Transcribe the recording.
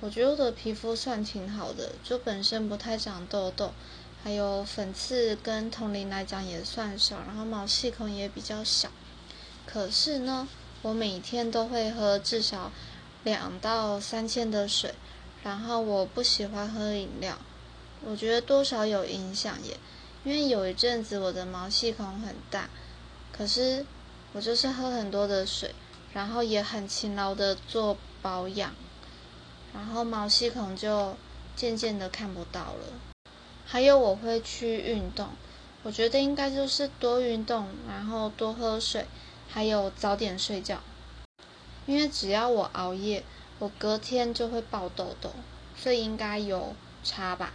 我觉得我的皮肤算挺好的，就本身不太长痘痘，还有粉刺跟同龄来讲也算少，然后毛细孔也比较小。可是呢，我每天都会喝至少两到三千的水，然后我不喜欢喝饮料，我觉得多少有影响耶。因为有一阵子我的毛细孔很大，可是我就是喝很多的水，然后也很勤劳的做保养，然后毛细孔就渐渐的看不到了。还有我会去运动，我觉得应该就是多运动，然后多喝水。还有早点睡觉，因为只要我熬夜，我隔天就会爆痘痘，所以应该有差吧。